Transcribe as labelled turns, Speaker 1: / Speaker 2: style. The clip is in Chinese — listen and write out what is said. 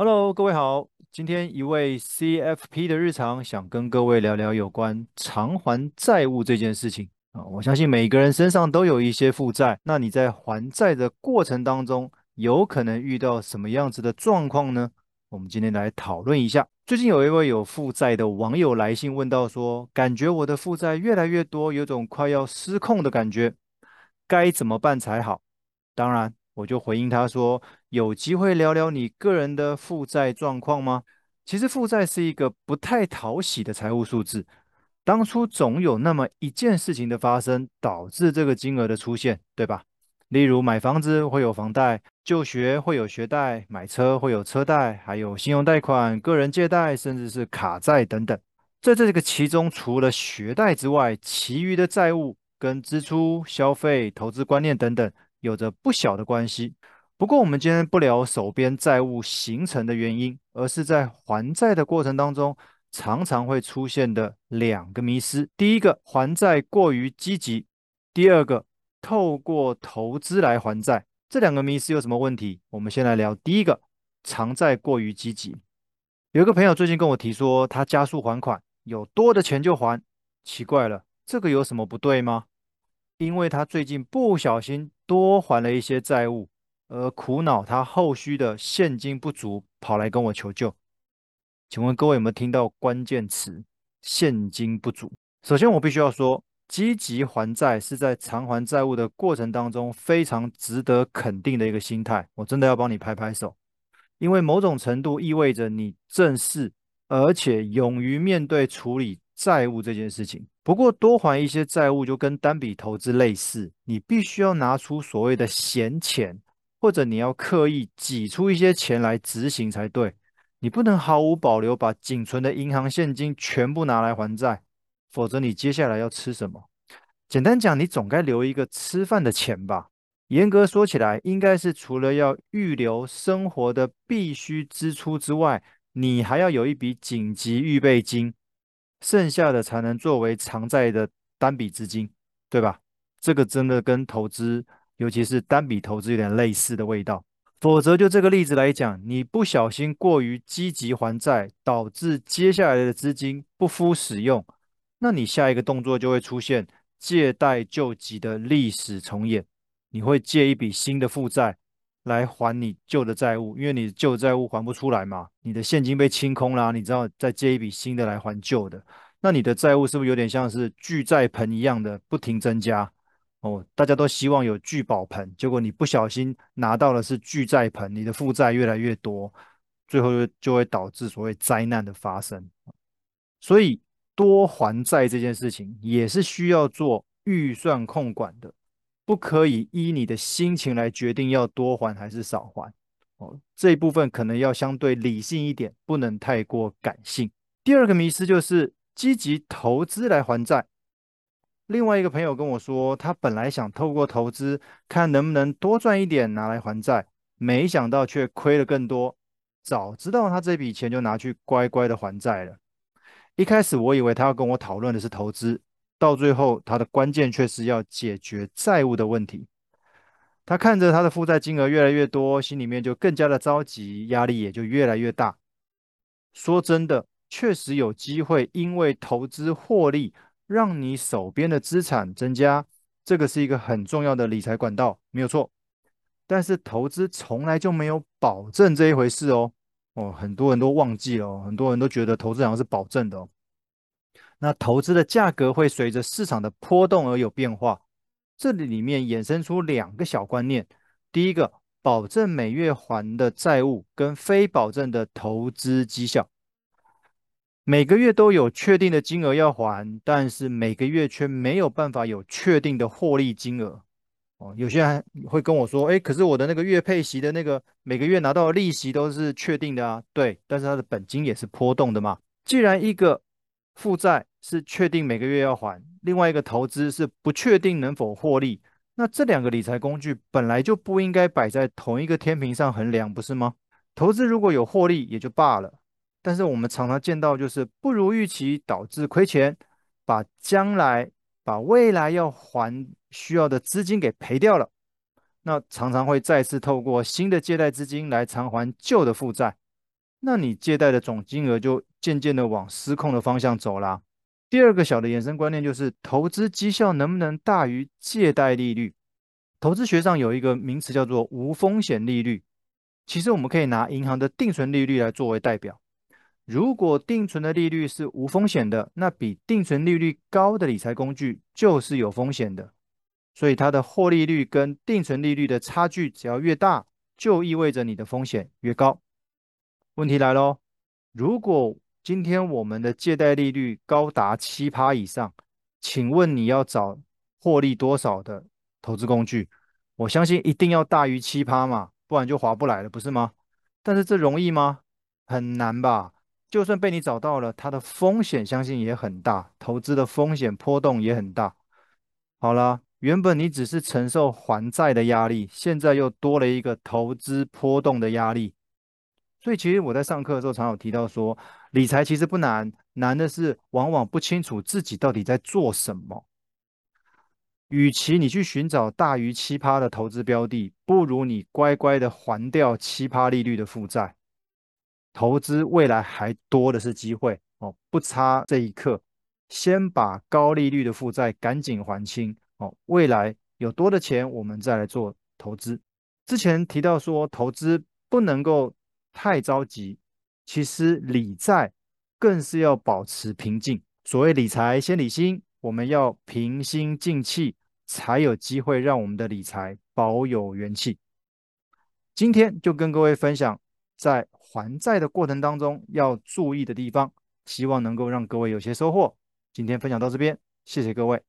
Speaker 1: Hello，各位好。今天一位 CFP 的日常，想跟各位聊聊有关偿还债务这件事情啊。我相信每个人身上都有一些负债，那你在还债的过程当中，有可能遇到什么样子的状况呢？我们今天来讨论一下。最近有一位有负债的网友来信问到说，感觉我的负债越来越多，有种快要失控的感觉，该怎么办才好？当然。我就回应他说：“有机会聊聊你个人的负债状况吗？其实负债是一个不太讨喜的财务数字。当初总有那么一件事情的发生，导致这个金额的出现，对吧？例如买房子会有房贷，就学会有学贷，买车会有车贷，还有信用贷款、个人借贷，甚至是卡债等等。在这个其中，除了学贷之外，其余的债务跟支出、消费、投资观念等等。”有着不小的关系。不过，我们今天不聊手边债务形成的原因，而是在还债的过程当中，常常会出现的两个迷思：第一个，还债过于积极；第二个，透过投资来还债。这两个迷思有什么问题？我们先来聊第一个：偿债过于积极。有一个朋友最近跟我提说，他加速还款，有多的钱就还。奇怪了，这个有什么不对吗？因为他最近不小心多还了一些债务，而苦恼他后续的现金不足，跑来跟我求救。请问各位有没有听到关键词“现金不足”？首先，我必须要说，积极还债是在偿还债务的过程当中非常值得肯定的一个心态。我真的要帮你拍拍手，因为某种程度意味着你正视而且勇于面对处理债务这件事情。不过，多还一些债务就跟单笔投资类似，你必须要拿出所谓的闲钱，或者你要刻意挤出一些钱来执行才对。你不能毫无保留把仅存的银行现金全部拿来还债，否则你接下来要吃什么？简单讲，你总该留一个吃饭的钱吧？严格说起来，应该是除了要预留生活的必须支出之外，你还要有一笔紧急预备金。剩下的才能作为偿债的单笔资金，对吧？这个真的跟投资，尤其是单笔投资有点类似的味道。否则，就这个例子来讲，你不小心过于积极还债，导致接下来的资金不敷使用，那你下一个动作就会出现借贷救急的历史重演。你会借一笔新的负债。来还你旧的债务，因为你旧债务还不出来嘛，你的现金被清空啦，你知道再借一笔新的来还旧的，那你的债务是不是有点像是巨债盆一样的不停增加？哦，大家都希望有聚宝盆，结果你不小心拿到的是巨债盆，你的负债越来越多，最后就就会导致所谓灾难的发生。所以多还债这件事情也是需要做预算控管的。不可以依你的心情来决定要多还还是少还哦，这一部分可能要相对理性一点，不能太过感性。第二个迷思就是积极投资来还债。另外一个朋友跟我说，他本来想透过投资看能不能多赚一点拿来还债，没想到却亏了更多。早知道他这笔钱就拿去乖乖的还债了。一开始我以为他要跟我讨论的是投资。到最后，他的关键却是要解决债务的问题。他看着他的负债金额越来越多，心里面就更加的着急，压力也就越来越大。说真的，确实有机会因为投资获利，让你手边的资产增加，这个是一个很重要的理财管道，没有错。但是投资从来就没有保证这一回事哦。哦，很多人都忘记了，很多人都觉得投资好像是保证的。那投资的价格会随着市场的波动而有变化，这里面衍生出两个小观念：第一个，保证每月还的债务跟非保证的投资绩效，每个月都有确定的金额要还，但是每个月却没有办法有确定的获利金额。哦，有些人会跟我说：“诶，可是我的那个月配息的那个每个月拿到的利息都是确定的啊。”对，但是它的本金也是波动的嘛。既然一个负债是确定每个月要还，另外一个投资是不确定能否获利。那这两个理财工具本来就不应该摆在同一个天平上衡量，不是吗？投资如果有获利也就罢了，但是我们常常见到就是不如预期导致亏钱，把将来、把未来要还需要的资金给赔掉了。那常常会再次透过新的借贷资金来偿还旧的负债。那你借贷的总金额就渐渐的往失控的方向走啦。第二个小的衍生观念就是，投资绩效能不能大于借贷利率？投资学上有一个名词叫做无风险利率。其实我们可以拿银行的定存利率来作为代表。如果定存的利率是无风险的，那比定存利率高的理财工具就是有风险的。所以它的获利率跟定存利率的差距只要越大，就意味着你的风险越高。问题来喽，如果今天我们的借贷利率高达七趴以上，请问你要找获利多少的投资工具？我相信一定要大于七趴嘛，不然就划不来了，不是吗？但是这容易吗？很难吧？就算被你找到了，它的风险相信也很大，投资的风险波动也很大。好了，原本你只是承受还债的压力，现在又多了一个投资波动的压力。所以，其实我在上课的时候，常有提到说，理财其实不难，难的是往往不清楚自己到底在做什么。与其你去寻找大于七趴的投资标的，不如你乖乖的还掉七趴利率的负债。投资未来还多的是机会哦，不差这一刻，先把高利率的负债赶紧还清哦。未来有多的钱，我们再来做投资。之前提到说，投资不能够。太着急，其实理债更是要保持平静。所谓理财先理心，我们要平心静气，才有机会让我们的理财保有元气。今天就跟各位分享，在还债的过程当中要注意的地方，希望能够让各位有些收获。今天分享到这边，谢谢各位。